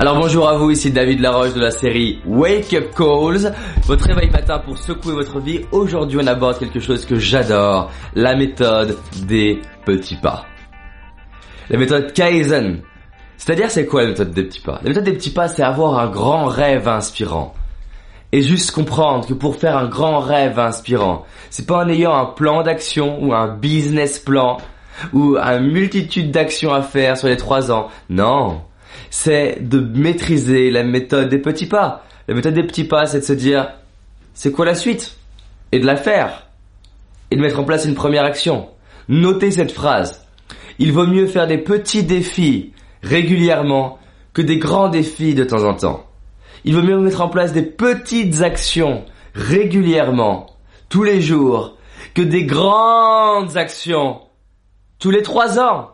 Alors bonjour à vous, ici David Laroche de la série Wake Up Calls, votre réveil matin pour secouer votre vie. Aujourd'hui on aborde quelque chose que j'adore, la méthode des petits pas. La méthode Kaizen. C'est-à-dire c'est quoi la méthode des petits pas? La méthode des petits pas c'est avoir un grand rêve inspirant. Et juste comprendre que pour faire un grand rêve inspirant, c'est pas en ayant un plan d'action ou un business plan ou une multitude d'actions à faire sur les trois ans. Non, c'est de maîtriser la méthode des petits pas. La méthode des petits pas, c'est de se dire, c'est quoi la suite? Et de la faire. Et de mettre en place une première action. Notez cette phrase. Il vaut mieux faire des petits défis régulièrement que des grands défis de temps en temps. Il vaut mieux mettre en place des petites actions régulièrement, tous les jours, que des grandes actions tous les trois ans.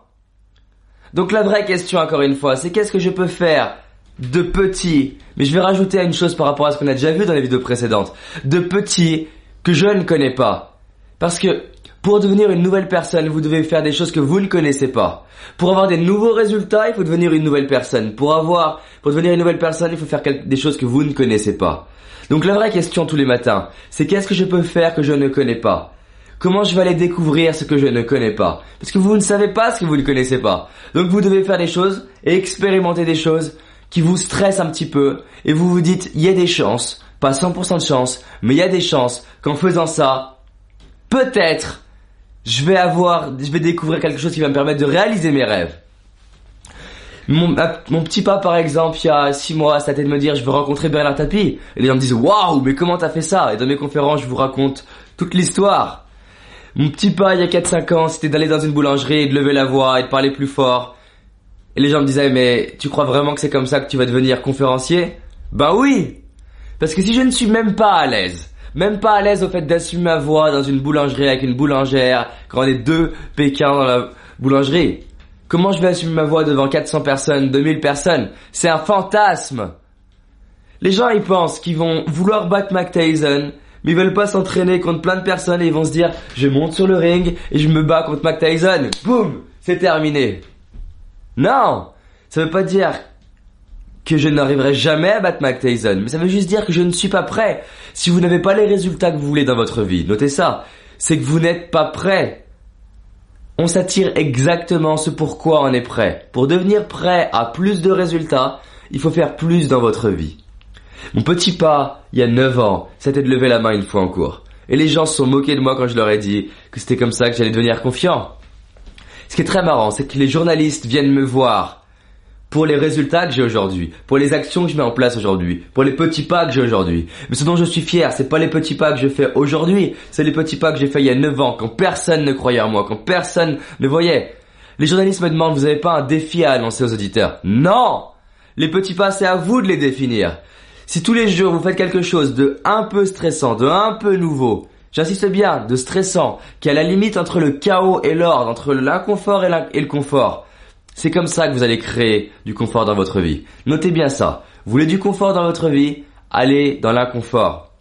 Donc la vraie question, encore une fois, c'est qu'est-ce que je peux faire de petit, mais je vais rajouter une chose par rapport à ce qu'on a déjà vu dans les vidéos précédentes, de petit que je ne connais pas. Parce que pour devenir une nouvelle personne, vous devez faire des choses que vous ne connaissez pas. Pour avoir des nouveaux résultats, il faut devenir une nouvelle personne. Pour avoir, pour devenir une nouvelle personne, il faut faire des choses que vous ne connaissez pas. Donc la vraie question tous les matins, c'est qu'est-ce que je peux faire que je ne connais pas? Comment je vais aller découvrir ce que je ne connais pas? Parce que vous ne savez pas ce que vous ne connaissez pas. Donc vous devez faire des choses et expérimenter des choses qui vous stressent un petit peu et vous vous dites il y a des chances, pas 100% de chance, mais il y a des chances qu'en faisant ça, peut-être je vais avoir, je vais découvrir quelque chose qui va me permettre de réaliser mes rêves. Mon, petit pas par exemple, il y a 6 mois, c'était de me dire je veux rencontrer Bernard Tapie. Et les gens me disent waouh, mais comment t'as fait ça? Et dans mes conférences, je vous raconte toute l'histoire. Mon petit pas il y a 4-5 ans, c'était d'aller dans une boulangerie et de lever la voix et de parler plus fort. Et les gens me disaient, mais tu crois vraiment que c'est comme ça que tu vas devenir conférencier? Ben oui! Parce que si je ne suis même pas à l'aise, même pas à l'aise au fait d'assumer ma voix dans une boulangerie avec une boulangère, quand on est deux Pékins dans la boulangerie, comment je vais assumer ma voix devant 400 personnes, 2000 personnes? C'est un fantasme! Les gens ils pensent qu'ils vont vouloir battre Mac mais ils veulent pas s'entraîner contre plein de personnes et ils vont se dire je monte sur le ring et je me bats contre Mac Tyson. Boum, c'est terminé. Non, ça veut pas dire que je n'arriverai jamais à battre Mac Tyson, mais ça veut juste dire que je ne suis pas prêt. Si vous n'avez pas les résultats que vous voulez dans votre vie, notez ça, c'est que vous n'êtes pas prêt. On s'attire exactement ce pourquoi on est prêt. Pour devenir prêt à plus de résultats, il faut faire plus dans votre vie. Mon petit pas, il y a 9 ans, c'était de lever la main une fois en cours. Et les gens se sont moqués de moi quand je leur ai dit que c'était comme ça que j'allais devenir confiant. Ce qui est très marrant, c'est que les journalistes viennent me voir pour les résultats que j'ai aujourd'hui, pour les actions que je mets en place aujourd'hui, pour les petits pas que j'ai aujourd'hui. Mais ce dont je suis fier, c'est pas les petits pas que je fais aujourd'hui, c'est les petits pas que j'ai fait il y a 9 ans, quand personne ne croyait en moi, quand personne ne voyait. Les journalistes me demandent, vous n'avez pas un défi à annoncer aux auditeurs? Non Les petits pas, c'est à vous de les définir. Si tous les jours vous faites quelque chose de un peu stressant, de un peu nouveau, j'insiste bien, de stressant, qui est la limite entre le chaos et l'ordre, entre l'inconfort et, et le confort, c'est comme ça que vous allez créer du confort dans votre vie. Notez bien ça. Vous voulez du confort dans votre vie? Allez dans l'inconfort.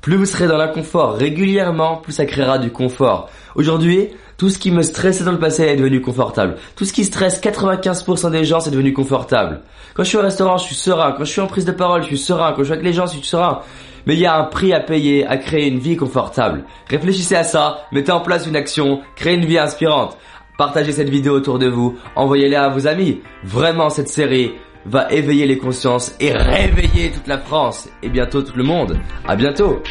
Plus vous serez dans l'inconfort régulièrement, plus ça créera du confort. Aujourd'hui, tout ce qui me stressait dans le passé est devenu confortable. Tout ce qui stresse 95% des gens, c'est devenu confortable. Quand je suis au restaurant, je suis serein. Quand je suis en prise de parole, je suis serein. Quand je suis avec les gens, je suis serein. Mais il y a un prix à payer à créer une vie confortable. Réfléchissez à ça, mettez en place une action, créez une vie inspirante. Partagez cette vidéo autour de vous, envoyez-la à vos amis. Vraiment, cette série va éveiller les consciences et réveiller toute la France et bientôt tout le monde. À bientôt.